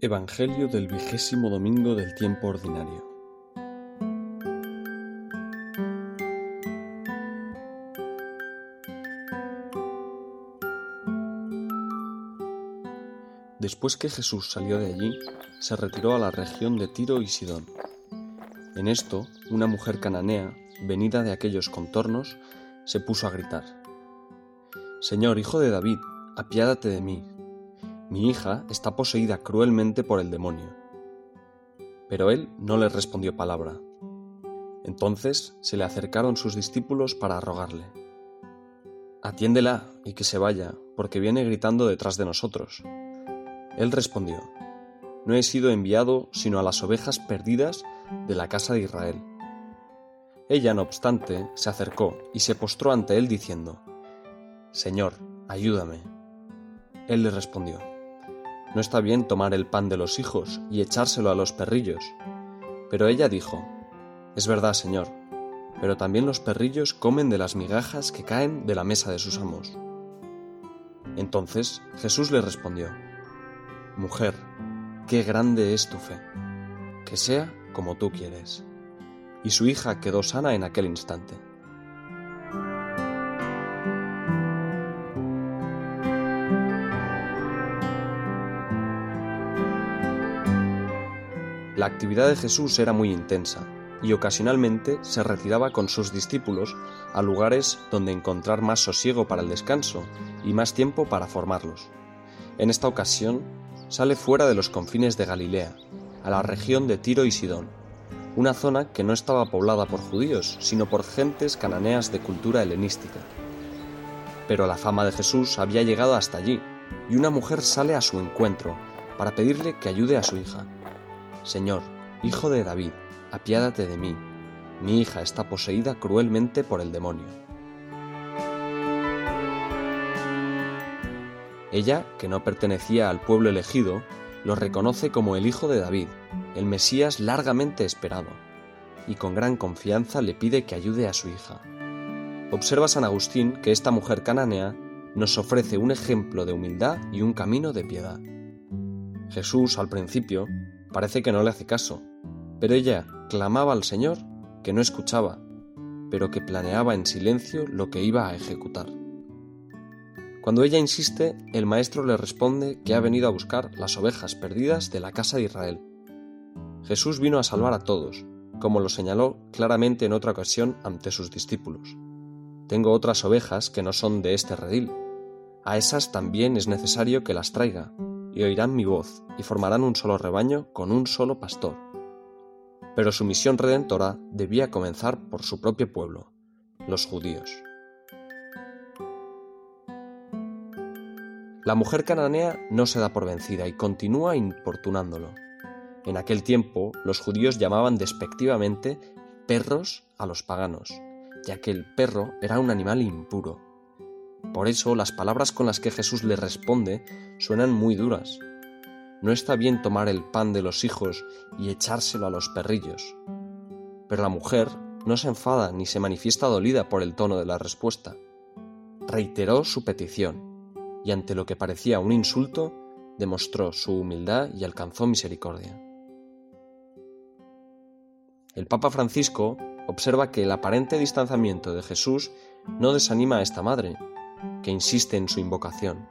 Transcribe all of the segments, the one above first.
Evangelio del vigésimo domingo del tiempo ordinario. Después que Jesús salió de allí, se retiró a la región de Tiro y Sidón. En esto, una mujer cananea, venida de aquellos contornos, se puso a gritar, Señor, hijo de David, apiádate de mí mi hija está poseída cruelmente por el demonio. Pero él no le respondió palabra. Entonces se le acercaron sus discípulos para rogarle. Atiéndela y que se vaya, porque viene gritando detrás de nosotros. Él respondió, No he sido enviado sino a las ovejas perdidas de la casa de Israel. Ella, no obstante, se acercó y se postró ante él diciendo, Señor, ayúdame. Él le respondió, no está bien tomar el pan de los hijos y echárselo a los perrillos. Pero ella dijo, Es verdad, Señor, pero también los perrillos comen de las migajas que caen de la mesa de sus amos. Entonces Jesús le respondió, Mujer, qué grande es tu fe, que sea como tú quieres. Y su hija quedó sana en aquel instante. La actividad de Jesús era muy intensa y ocasionalmente se retiraba con sus discípulos a lugares donde encontrar más sosiego para el descanso y más tiempo para formarlos. En esta ocasión sale fuera de los confines de Galilea, a la región de Tiro y Sidón, una zona que no estaba poblada por judíos, sino por gentes cananeas de cultura helenística. Pero la fama de Jesús había llegado hasta allí, y una mujer sale a su encuentro para pedirle que ayude a su hija. Señor, Hijo de David, apiádate de mí. Mi hija está poseída cruelmente por el demonio. Ella, que no pertenecía al pueblo elegido, lo reconoce como el Hijo de David, el Mesías largamente esperado, y con gran confianza le pide que ayude a su hija. Observa San Agustín que esta mujer cananea nos ofrece un ejemplo de humildad y un camino de piedad. Jesús, al principio, Parece que no le hace caso, pero ella clamaba al Señor que no escuchaba, pero que planeaba en silencio lo que iba a ejecutar. Cuando ella insiste, el maestro le responde que ha venido a buscar las ovejas perdidas de la casa de Israel. Jesús vino a salvar a todos, como lo señaló claramente en otra ocasión ante sus discípulos. Tengo otras ovejas que no son de este redil. A esas también es necesario que las traiga, y oirán mi voz, y formarán un solo rebaño con un solo pastor. Pero su misión redentora debía comenzar por su propio pueblo, los judíos. La mujer cananea no se da por vencida y continúa importunándolo. En aquel tiempo los judíos llamaban despectivamente perros a los paganos, ya que el perro era un animal impuro. Por eso las palabras con las que Jesús le responde suenan muy duras. No está bien tomar el pan de los hijos y echárselo a los perrillos. Pero la mujer no se enfada ni se manifiesta dolida por el tono de la respuesta. Reiteró su petición y ante lo que parecía un insulto, demostró su humildad y alcanzó misericordia. El Papa Francisco observa que el aparente distanciamiento de Jesús no desanima a esta madre, que insiste en su invocación.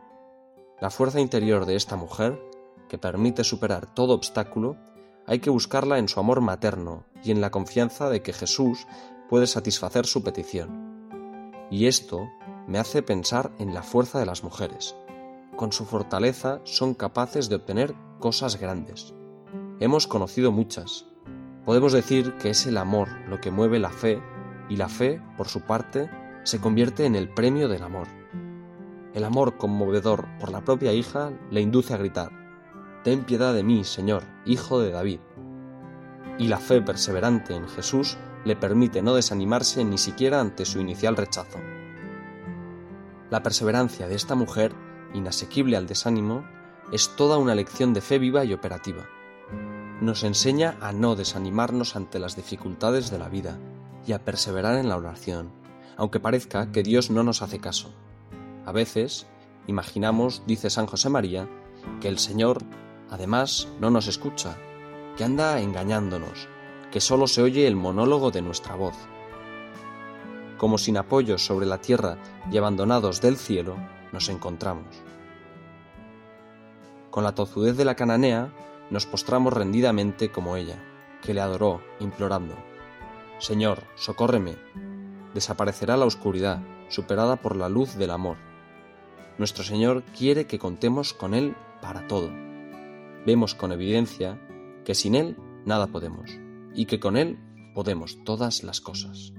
La fuerza interior de esta mujer, que permite superar todo obstáculo, hay que buscarla en su amor materno y en la confianza de que Jesús puede satisfacer su petición. Y esto me hace pensar en la fuerza de las mujeres. Con su fortaleza son capaces de obtener cosas grandes. Hemos conocido muchas. Podemos decir que es el amor lo que mueve la fe y la fe, por su parte, se convierte en el premio del amor. El amor conmovedor por la propia hija le induce a gritar, Ten piedad de mí, Señor, hijo de David. Y la fe perseverante en Jesús le permite no desanimarse ni siquiera ante su inicial rechazo. La perseverancia de esta mujer, inasequible al desánimo, es toda una lección de fe viva y operativa. Nos enseña a no desanimarnos ante las dificultades de la vida y a perseverar en la oración, aunque parezca que Dios no nos hace caso. A veces, imaginamos, dice San José María, que el Señor Además, no nos escucha, que anda engañándonos, que solo se oye el monólogo de nuestra voz. Como sin apoyo sobre la tierra y abandonados del cielo, nos encontramos. Con la tozudez de la cananea, nos postramos rendidamente como ella, que le adoró, implorando, Señor, socórreme. Desaparecerá la oscuridad, superada por la luz del amor. Nuestro Señor quiere que contemos con Él para todo. Vemos con evidencia que sin Él nada podemos y que con Él podemos todas las cosas.